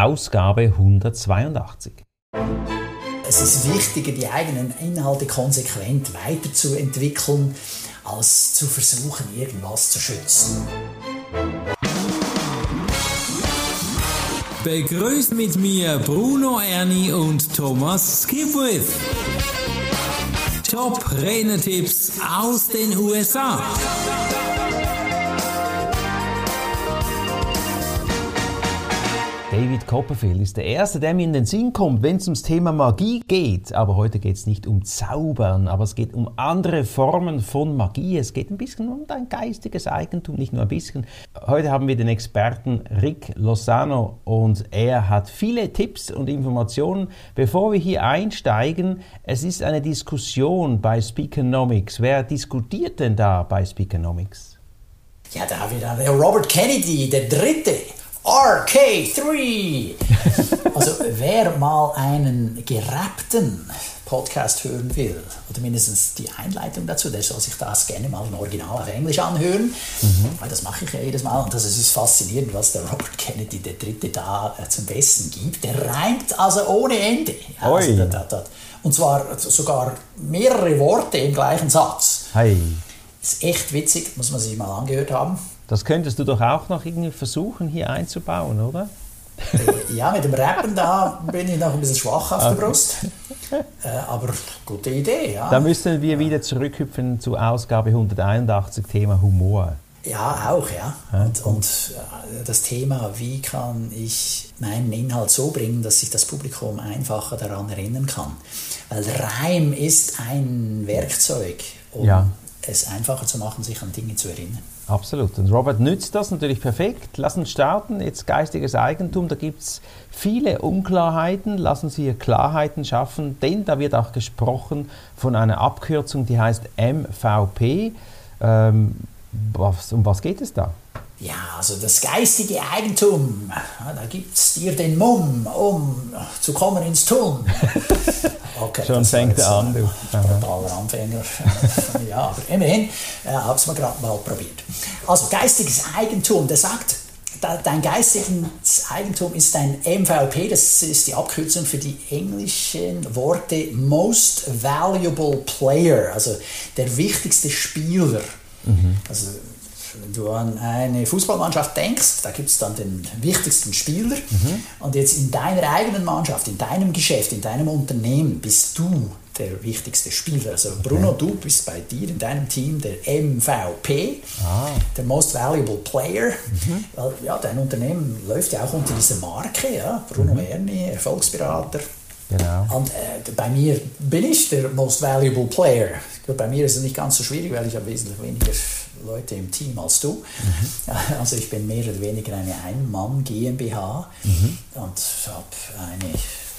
Ausgabe 182. Es ist wichtiger, die eigenen Inhalte konsequent weiterzuentwickeln, als zu versuchen, irgendwas zu schützen. Begrüßt mit mir Bruno Erni und Thomas Skipwith. Top Renner-Tipps aus den USA. David Copperfield ist der Erste, der mir in den Sinn kommt, wenn es ums Thema Magie geht. Aber heute geht es nicht um Zaubern, aber es geht um andere Formen von Magie. Es geht ein bisschen um dein geistiges Eigentum, nicht nur ein bisschen. Heute haben wir den Experten Rick Lozano und er hat viele Tipps und Informationen. Bevor wir hier einsteigen, es ist eine Diskussion bei Speakernomics. Wer diskutiert denn da bei Speakernomics? Ja, da haben wir dann Robert Kennedy, der Dritte. RK3. also wer mal einen gerappten Podcast hören will, oder mindestens die Einleitung dazu, der soll sich das gerne mal im Original auf Englisch anhören, mhm. weil das mache ich ja jedes Mal und das ist faszinierend, was der Robert Kennedy, der Dritte, da äh, zum Besten gibt. Der reimt also ohne Ende. Ja, also, da, da, da. Und zwar sogar mehrere Worte im gleichen Satz. Hey. Ist echt witzig, muss man sich mal angehört haben. Das könntest du doch auch noch irgendwie versuchen, hier einzubauen, oder? Äh, ja, mit dem Rappen da bin ich noch ein bisschen schwach auf der Brust. Äh, aber gute Idee, ja. Da müssen wir wieder zurückhüpfen zu Ausgabe 181, Thema Humor. Ja, auch, ja. Und, und äh, das Thema, wie kann ich meinen Inhalt so bringen, dass sich das Publikum einfacher daran erinnern kann. Weil Reim ist ein Werkzeug, um ja. Es einfacher zu machen, sich an Dinge zu erinnern. Absolut. Und Robert nützt das natürlich perfekt. Lass uns starten. Jetzt geistiges Eigentum, da gibt es viele Unklarheiten. Lassen Sie hier Klarheiten schaffen, denn da wird auch gesprochen von einer Abkürzung, die heißt MVP. Ähm, was, um was geht es da? Ja, also das geistige Eigentum, da gibt es dir den Mumm, um zu kommen ins Tun. Okay, Schon fängt er an, du. Totaler Anfänger. ja, aber immerhin äh, habe es mir gerade mal probiert. Also geistiges Eigentum, der sagt, dein geistiges Eigentum ist dein MVP, das ist die Abkürzung für die englischen Worte Most Valuable Player, also der wichtigste Spieler. Mhm. Also wenn du an eine Fußballmannschaft denkst, da gibt es dann den wichtigsten Spieler. Mhm. Und jetzt in deiner eigenen Mannschaft, in deinem Geschäft, in deinem Unternehmen bist du der wichtigste Spieler. Also Bruno, okay. du bist bei dir in deinem Team der MVP, ah. der Most Valuable Player. Mhm. Weil ja, dein Unternehmen läuft ja auch unter dieser Marke, ja? Bruno mhm. Erni, Erfolgsberater. Genau. Und äh, bei mir bin ich der Most Valuable Player. Bei mir ist es nicht ganz so schwierig, weil ich habe wesentlich weniger Leute im Team als du. Mhm. Also ich bin mehr oder weniger eine Ein-Mann-GmbH mhm. und habe eine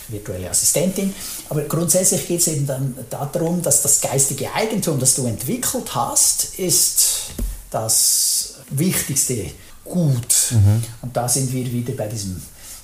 virtuelle Assistentin. Aber grundsätzlich geht es eben dann darum, dass das geistige Eigentum, das du entwickelt hast, ist das wichtigste Gut. Mhm. Und da sind wir wieder bei diesem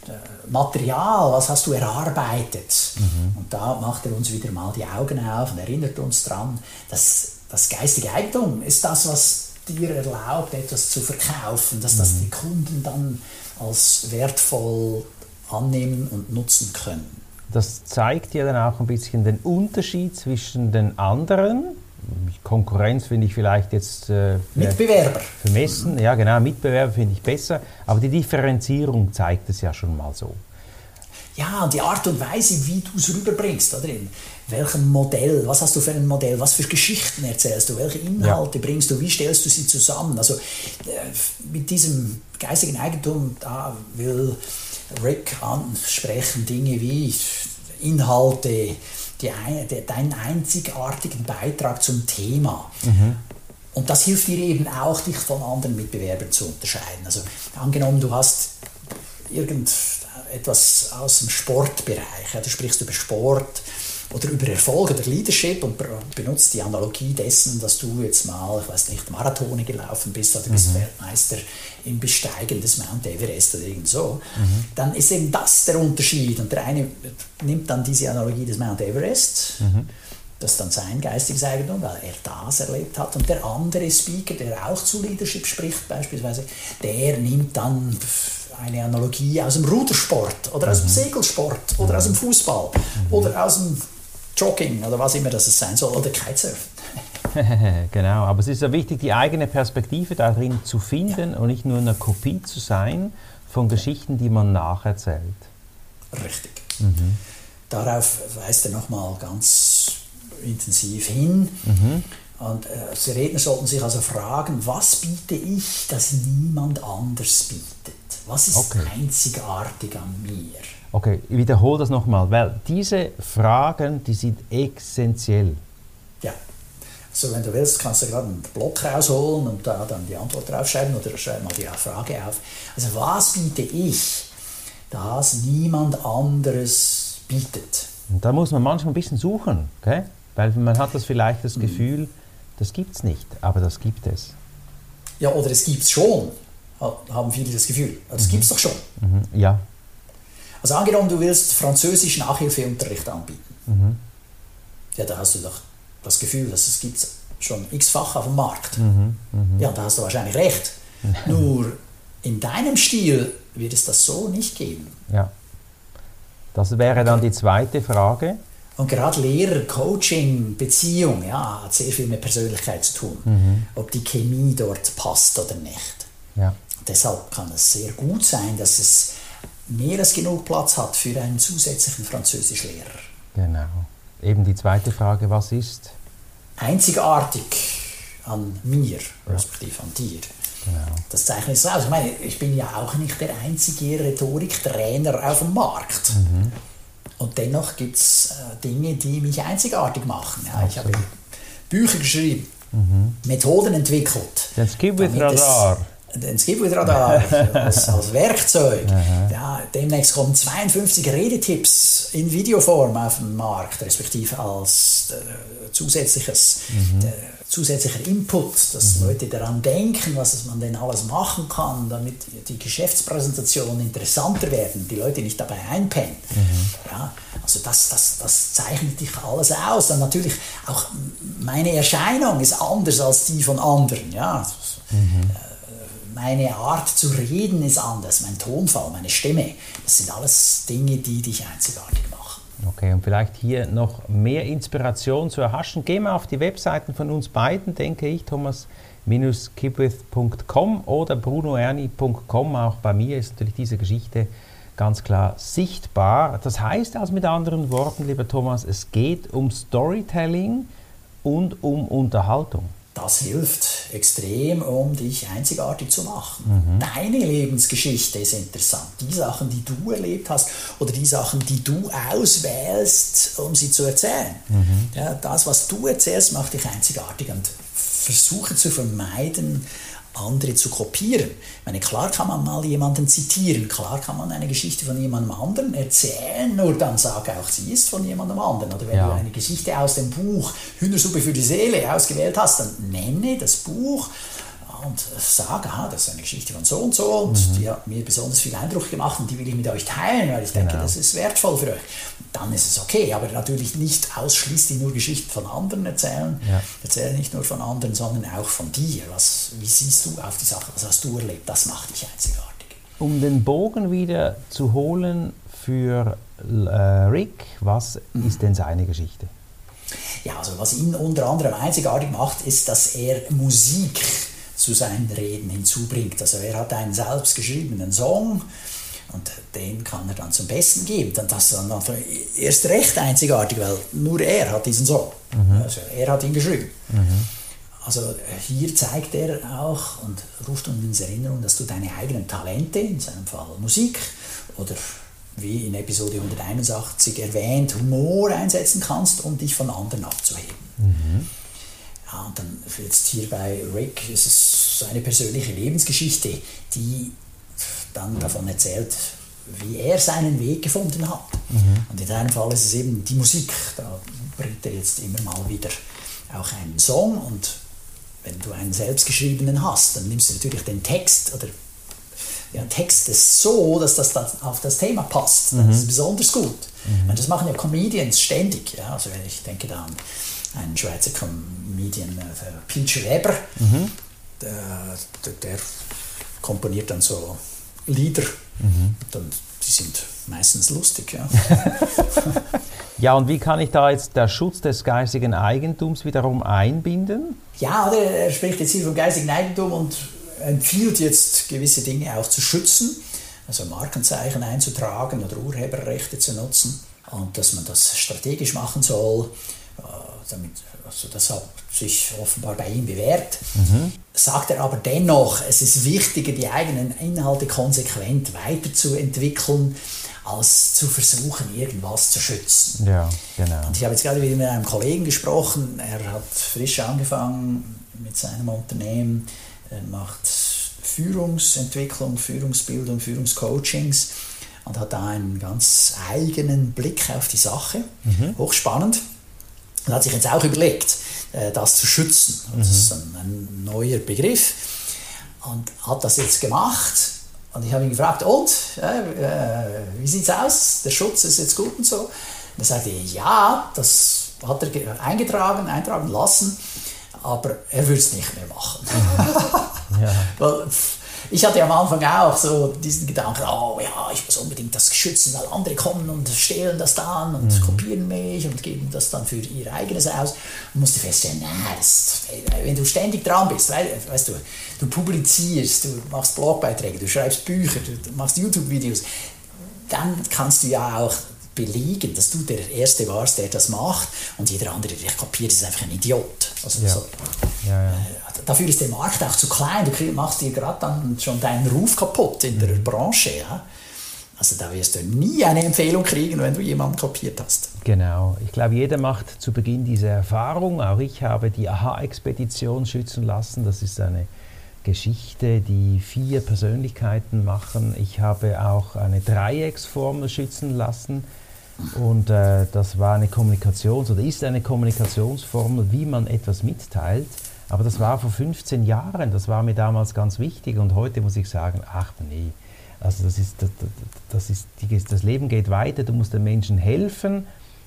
äh, Material, was hast du erarbeitet? Mhm. Und da macht er uns wieder mal die Augen auf und erinnert uns daran, dass das geistige Eigentum ist das, was dir erlaubt, etwas zu verkaufen, dass das mhm. die Kunden dann als wertvoll annehmen und nutzen können. Das zeigt ja dann auch ein bisschen den Unterschied zwischen den anderen. Konkurrenz finde ich vielleicht jetzt äh, Mitbewerber. vermessen. Ja, genau, Mitbewerber finde ich besser. Aber die Differenzierung zeigt es ja schon mal so. Ja, und die Art und Weise, wie du es rüberbringst, oder? In welchem Modell, was hast du für ein Modell, was für Geschichten erzählst du, welche Inhalte ja. bringst du, wie stellst du sie zusammen? Also äh, mit diesem geistigen Eigentum, da will Rick ansprechen Dinge wie Inhalte, die, die, deinen einzigartigen Beitrag zum Thema. Mhm. Und das hilft dir eben auch, dich von anderen Mitbewerbern zu unterscheiden. Also angenommen, du hast irgend etwas aus dem Sportbereich. Ja, du sprichst über Sport oder über Erfolg oder Leadership und benutzt die Analogie dessen, dass du jetzt mal, ich weiß nicht, Marathone gelaufen bist oder bist mhm. Weltmeister im Besteigen des Mount Everest oder irgend so, mhm. dann ist eben das der Unterschied. Und der eine nimmt dann diese Analogie des Mount Everest. Mhm. Das ist dann sein geistiges Eigentum, weil er das erlebt hat. Und der andere Speaker, der auch zu Leadership spricht beispielsweise, der nimmt dann eine Analogie aus dem Rudersport oder aus dem Segelsport oder aus dem Fußball oder aus dem Jogging oder was immer das sein soll oder Kitesurfen. genau, aber es ist ja wichtig, die eigene Perspektive darin zu finden ja. und nicht nur eine Kopie zu sein von Geschichten, die man nacherzählt. Richtig. Mhm. Darauf weist er nochmal ganz intensiv hin. Mhm. Und äh, die Redner sollten sich also fragen, was biete ich, das niemand anders bietet? Was ist okay. einzigartig an mir? Okay, ich wiederhole das nochmal, weil diese Fragen, die sind essentiell. Ja. Also wenn du willst, kannst du gerade einen Block rausholen und da dann die Antwort draufschreiben oder schreib mal die Frage auf. Also was biete ich, das niemand anderes bietet? Und da muss man manchmal ein bisschen suchen, okay? weil man hat das vielleicht das mhm. Gefühl, das gibt es nicht, aber das gibt es. Ja, oder es gibt es schon, haben viele das Gefühl. Das mhm. gibt es doch schon. Mhm. Ja. Also angenommen, du willst französisch Nachhilfeunterricht anbieten. Mhm. Ja, da hast du doch das Gefühl, dass es gibt schon x-fach auf dem Markt. Mhm. Mhm. Ja, da hast du wahrscheinlich recht. Nur in deinem Stil wird es das so nicht geben. Ja. Das wäre dann die zweite Frage. Und gerade Lehrer, Coaching, Beziehung, ja, hat sehr viel mit Persönlichkeit zu tun. Mhm. Ob die Chemie dort passt oder nicht. Ja. Deshalb kann es sehr gut sein, dass es mehr als genug Platz hat für einen zusätzlichen Französischlehrer. Genau. Eben die zweite Frage, was ist? Einzigartig an mir, respektive an dir. Genau. Das zeichnet es aus. Ich meine, ich bin ja auch nicht der einzige Rhetoriktrainer auf dem Markt. Mhm. Und dennoch gibt es äh, Dinge, die mich einzigartig machen. Ja, ich habe Bücher geschrieben, mhm. Methoden entwickelt. Den Skip with Radar. Den Radar als, als Werkzeug. Ja, demnächst kommen 52 Redetipps in Videoform auf den Markt, respektive als äh, zusätzliches. Mhm. Äh, zusätzlicher Input, dass mhm. Leute daran denken, was man denn alles machen kann, damit die Geschäftspräsentationen interessanter werden, die Leute nicht dabei einpennen. Mhm. Ja, also das, das, das zeichnet dich alles aus. Dann natürlich auch meine Erscheinung ist anders als die von anderen. Ja. Mhm. Meine Art zu reden ist anders, mein Tonfall, meine Stimme. Das sind alles Dinge, die dich einzigartig machen. Okay, und vielleicht hier noch mehr Inspiration zu erhaschen. Gehen wir auf die Webseiten von uns beiden, denke ich, thomas-kipwith.com oder brunoerni.com. Auch bei mir ist natürlich diese Geschichte ganz klar sichtbar. Das heißt also mit anderen Worten, lieber Thomas, es geht um Storytelling und um Unterhaltung das hilft extrem, um dich einzigartig zu machen. Mhm. Deine Lebensgeschichte ist interessant. Die Sachen, die du erlebt hast oder die Sachen, die du auswählst, um sie zu erzählen. Mhm. Ja, das, was du erzählst, macht dich einzigartig und versuche zu vermeiden, andere zu kopieren. Ich meine, klar kann man mal jemanden zitieren, klar kann man eine Geschichte von jemandem anderen erzählen, nur dann sag auch, sie ist von jemandem anderen. Oder wenn ja. du eine Geschichte aus dem Buch Hühnersuppe für die Seele ausgewählt hast, dann nenne das Buch und sage, aha, das ist eine Geschichte von so und so und mhm. die hat mir besonders viel Eindruck gemacht und die will ich mit euch teilen, weil ich denke, genau. das ist wertvoll für euch. Dann ist es okay, aber natürlich nicht ausschließlich nur Geschichten von anderen erzählen. Ja. Erzähle nicht nur von anderen, sondern auch von dir. Was, wie siehst du auf die Sache? Was hast du erlebt? Das macht dich einzigartig. Um den Bogen wieder zu holen für äh, Rick, was mhm. ist denn seine Geschichte? Ja, also was ihn unter anderem einzigartig macht, ist, dass er Musik zu seinen Reden hinzubringt. Also er hat einen selbstgeschriebenen Song und den kann er dann zum Besten geben. Und das ist dann erst recht einzigartig, weil nur er hat diesen Song. Mhm. Also er hat ihn geschrieben. Mhm. Also hier zeigt er auch und ruft uns in Erinnerung, dass du deine eigenen Talente, in seinem Fall Musik oder wie in Episode 181 erwähnt, Humor einsetzen kannst, um dich von anderen abzuheben. Mhm. Ja, und dann jetzt hier bei Rick ist es seine persönliche Lebensgeschichte, die dann davon erzählt, wie er seinen Weg gefunden hat. Mhm. Und in deinem Fall ist es eben die Musik. Da bringt er jetzt immer mal wieder auch einen Song und wenn du einen selbstgeschriebenen hast, dann nimmst du natürlich den Text oder ja, Text ist so, dass das auf das Thema passt. Das mhm. ist besonders gut. Mhm. Und das machen ja Comedians ständig. Ja? Also ich denke da an einen Schweizer Comedian, äh, Peach Weber, mhm. der, der, der, komponiert dann so Lieder. Mhm. Dann, die sind meistens lustig. Ja. ja, und wie kann ich da jetzt der Schutz des geistigen Eigentums wiederum einbinden? Ja, er spricht jetzt hier vom geistigen Eigentum und empfiehlt jetzt gewisse Dinge auch zu schützen, also Markenzeichen einzutragen oder Urheberrechte zu nutzen und dass man das strategisch machen soll, äh, damit, also das hat sich offenbar bei ihm bewährt. Mhm. Sagt er aber dennoch, es ist wichtiger, die eigenen Inhalte konsequent weiterzuentwickeln, als zu versuchen, irgendwas zu schützen. Ja, genau. Und ich habe jetzt gerade wieder mit einem Kollegen gesprochen, er hat frisch angefangen mit seinem Unternehmen, er macht Führungsentwicklung, Führungsbildung, Führungscoachings und hat da einen ganz eigenen Blick auf die Sache. Mhm. Hochspannend. Und hat sich jetzt auch überlegt, äh, das zu schützen. Das mhm. ist ein, neuer Begriff. Und hat das jetzt gemacht. Und ich habe ihn gefragt, und, äh, wie sieht es aus? Der Schutz ist jetzt gut und so. Und er sagte, ja, das hat er eingetragen, eintragen lassen, aber er würde es nicht mehr machen. Mhm. Ja. Weil, ich hatte am Anfang auch so diesen Gedanken, oh ja, ich muss unbedingt das schützen, weil andere kommen und stehlen das dann und mhm. kopieren mich und geben das dann für ihr eigenes aus. Und musste feststellen, nein, das, wenn du ständig dran bist, weißt du, du publizierst, du machst Blogbeiträge, du schreibst Bücher, du machst YouTube-Videos, dann kannst du ja auch belegen, dass du der Erste warst, der das macht und jeder andere, der kopiert, ist einfach ein Idiot. Also, ja. So, ja, ja. Äh, dafür ist der Markt auch zu klein. Du machst dir gerade dann schon deinen Ruf kaputt in der mhm. Branche. Also da wirst du nie eine Empfehlung kriegen, wenn du jemanden kopiert hast. Genau. Ich glaube, jeder macht zu Beginn diese Erfahrung. Auch ich habe die AHA-Expedition schützen lassen. Das ist eine Geschichte, die vier Persönlichkeiten machen. Ich habe auch eine Dreiecksformel schützen lassen. Und äh, das war eine Kommunikations- oder ist eine Kommunikationsformel, wie man etwas mitteilt. Aber das war vor 15 Jahren, das war mir damals ganz wichtig. Und heute muss ich sagen, ach nee, also das, ist, das, das, ist, das Leben geht weiter, du musst den Menschen helfen.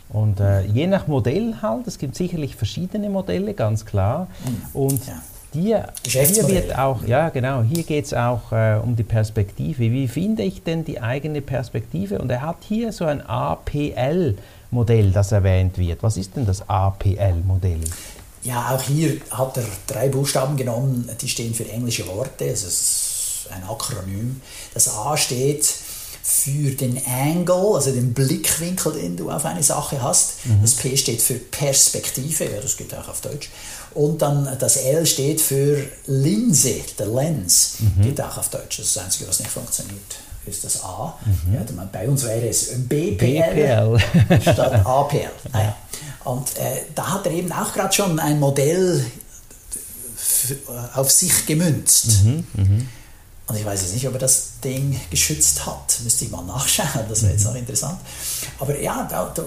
Und äh, je nach Modell halt, es gibt sicherlich verschiedene Modelle, ganz klar. Und ja. Dir, hier wird auch, ja genau, hier geht es auch äh, um die Perspektive. Wie finde ich denn die eigene Perspektive? Und er hat hier so ein APL-Modell, das erwähnt wird. Was ist denn das APL-Modell? Ja, auch hier hat er drei Buchstaben genommen, die stehen für englische Worte, es ist ein Akronym. Das A steht für den Angle, also den Blickwinkel, den du auf eine Sache hast. Mhm. Das P steht für Perspektive, ja, das geht auch auf Deutsch. Und dann das L steht für Linse, der Lens, mhm. geht auch auf Deutsch. Das ist das Einzige, was nicht funktioniert ist das A. Mhm. Ja, bei uns wäre es BPL, BPL. statt APL. Naja. Und äh, da hat er eben auch gerade schon ein Modell auf sich gemünzt. Mhm, mh. Und ich weiß jetzt nicht, ob er das Ding geschützt hat. Müsste ich mal nachschauen, das wäre jetzt noch interessant. Aber ja, du,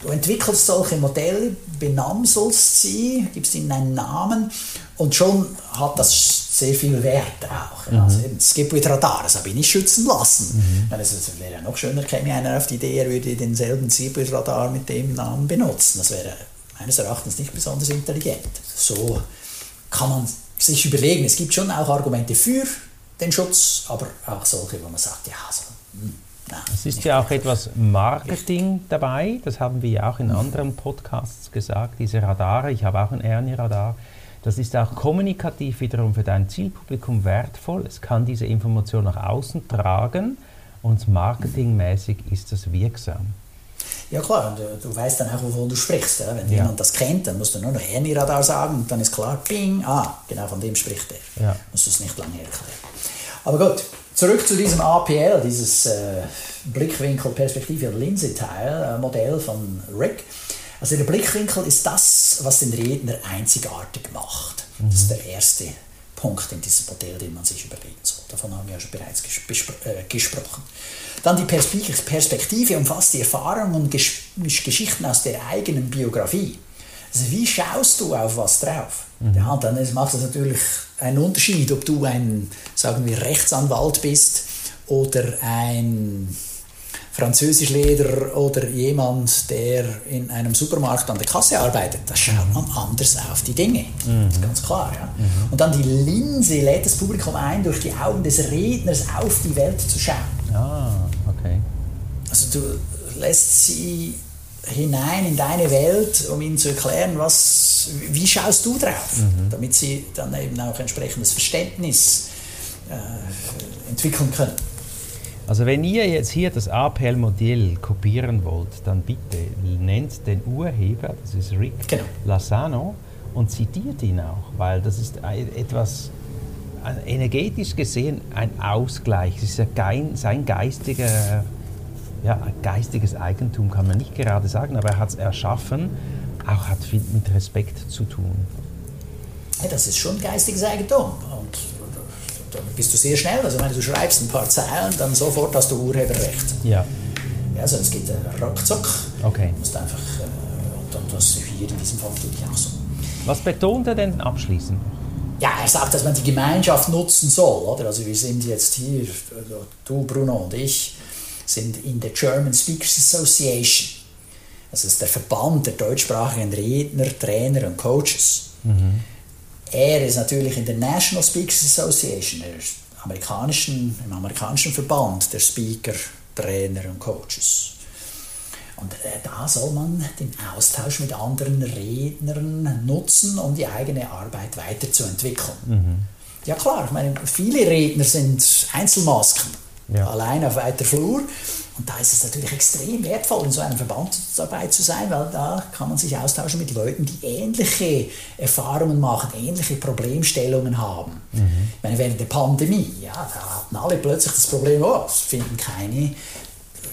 du entwickelst solche Modelle, benamselst sie, gibst ihnen einen Namen und schon hat das sehr viel Wert auch. Mhm. Also eben Skipwith Radar, das habe ich nicht schützen lassen. Mhm. Es wäre ja noch schöner, käme einer auf die Idee, er würde denselben Skipwith Radar mit dem Namen benutzen. Das wäre meines Erachtens nicht besonders intelligent. So kann man sich überlegen, es gibt schon auch Argumente für den Schutz, aber auch solche, wo man sagt, ja, so, hm, Nein, es ist ja auch etwas Marketing dabei, das haben wir ja auch in anderen Podcasts gesagt, diese Radare, ich habe auch ein Ernie-Radar, das ist auch kommunikativ wiederum für dein Zielpublikum wertvoll, es kann diese Information nach außen tragen und marketingmäßig ist das wirksam. Ja klar, und du, äh, du weißt dann auch, wovon du sprichst. Wenn ja. jemand das kennt, dann musst du nur noch Ernie-Radar sagen und dann ist klar, ping, ah, genau von dem spricht er. Ja. Musst du es nicht lange erklären. Aber gut, zurück zu diesem APL, dieses äh, Blickwinkel, Perspektive, Linse-Teil, äh, Modell von Rick. Also der Blickwinkel ist das, was den Redner einzigartig macht. Mhm. Das ist der erste Punkt in diesem Modell, den man sich überlegen soll. Davon haben wir ja schon bereits äh, gesprochen. Dann die Perspektive umfasst die Erfahrungen und Geschichten aus der eigenen Biografie. Also wie schaust du auf was drauf? Mhm. Ja, dann macht es natürlich einen Unterschied, ob du ein, sagen wir, Rechtsanwalt bist oder ein Französisch Leder oder jemand, der in einem Supermarkt an der Kasse arbeitet, da schaut man anders auf die Dinge. Mhm. Ganz klar. Ja. Und dann die Linse lädt das Publikum ein, durch die Augen des Redners auf die Welt zu schauen. Ah, okay. Also du lässt sie hinein in deine Welt, um ihnen zu erklären, was, wie schaust du drauf, damit sie dann eben auch entsprechendes Verständnis äh, entwickeln können. Also wenn ihr jetzt hier das APL-Modell kopieren wollt, dann bitte nennt den Urheber, das ist Rick Genau. Lasano, und zitiert ihn auch, weil das ist etwas, energetisch gesehen ein Ausgleich. Es ist ja gein, sein geistiger, ja, geistiges Eigentum, kann man nicht gerade sagen, aber er hat es erschaffen, auch hat viel mit Respekt zu tun. Ja, das ist schon geistiges Eigentum. Und dann bist du sehr schnell. Also wenn du schreibst ein paar Zeilen, dann sofort hast du Urheberrecht. Ja, Ja, also es geht äh, ruckzuck. okay. Du musst einfach, äh, und dann das hier in diesem Fall natürlich auch so. Was betont er denn abschließend? Ja, er sagt, dass man die Gemeinschaft nutzen soll. Oder? Also wir sind jetzt hier, du Bruno und ich, sind in der German Speakers Association. Das ist der Verband der deutschsprachigen Redner, Trainer und Coaches. Er ist natürlich in der National Speakers Association, der amerikanischen, im amerikanischen Verband der Speaker, Trainer und Coaches. Und äh, da soll man den Austausch mit anderen Rednern nutzen, um die eigene Arbeit weiterzuentwickeln. Ja klar, ich meine, viele Redner sind Einzelmasken, Ja. allein auf weiter Flur. Und da ist es natürlich extrem wertvoll, in so einem Verband dabei zu sein, weil da kann man sich austauschen mit Leuten, die ähnliche Erfahrungen machen, ähnliche Problemstellungen haben. Ich meine, während der Pandemie, ja, da hatten alle plötzlich das Problem, oh, es finden keine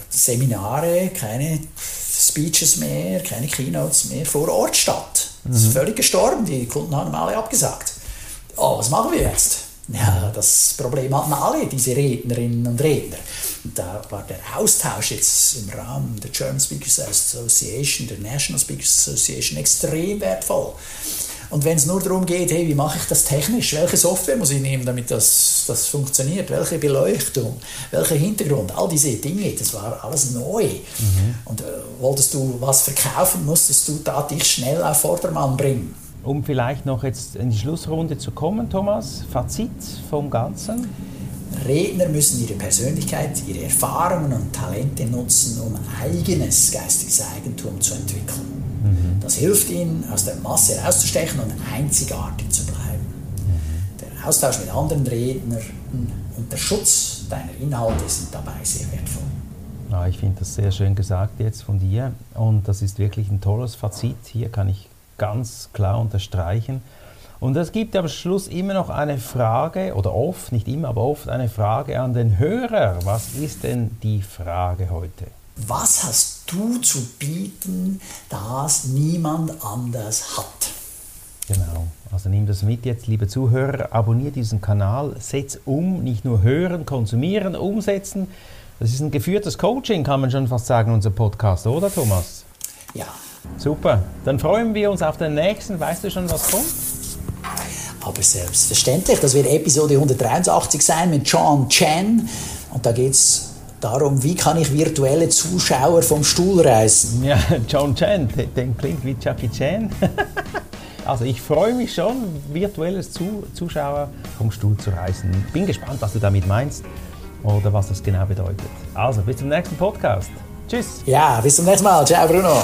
Seminare, keine Speeches mehr, keine Keynotes mehr vor Ort statt. Das ist völlig gestorben, die Kunden haben alle abgesagt. Oh, was machen wir jetzt? Ja, das Problem hatten alle, diese Rednerinnen und Redner. Und da war der Austausch jetzt im Rahmen der German Speakers Association, der National Speakers Association, extrem wertvoll. Und wenn es nur darum geht, hey, wie mache ich das technisch? Welche Software muss ich nehmen, damit das, das funktioniert? Welche Beleuchtung? Welcher Hintergrund? All diese Dinge, das war alles neu. Und äh, wolltest du was verkaufen, musstest du da dich schnell auf Vordermann bringen. Um vielleicht noch jetzt in die Schlussrunde zu kommen, Thomas, Fazit vom Ganzen? Redner müssen ihre Persönlichkeit, ihre Erfahrungen und Talente nutzen, um eigenes geistiges Eigentum zu entwickeln. Das hilft ihnen, aus der Masse herauszustechen und einzigartig zu bleiben. Der Austausch mit anderen Rednern und der Schutz deiner Inhalte sind dabei sehr wertvoll. Ja, ich finde das sehr schön gesagt jetzt von dir und das ist wirklich ein tolles Fazit. Hier kann ich ganz klar unterstreichen. Und es gibt am Schluss immer noch eine Frage, oder oft, nicht immer, aber oft eine Frage an den Hörer. Was ist denn die Frage heute? Was hast du zu bieten, das niemand anders hat? Genau. Also nimm das mit jetzt, liebe Zuhörer, abonniere diesen Kanal, setz um, nicht nur hören, konsumieren, umsetzen. Das ist ein geführtes Coaching, kann man schon fast sagen, unser Podcast, oder Thomas? Ja, Super. Dann freuen wir uns auf den nächsten. Weißt du schon, was kommt? Aber selbstverständlich, das wird Episode 183 sein mit John Chen. Und da geht es darum, wie kann ich virtuelle Zuschauer vom Stuhl reißen. Ja, John Chan, der, der klingt wie Jackie Chan. Also ich freue mich schon, virtuelles Zu Zuschauer vom Stuhl zu reißen. Bin gespannt, was du damit meinst oder was das genau bedeutet. Also bis zum nächsten Podcast. Tschüss. Ja, bis zum nächsten Mal. Ciao, Bruno.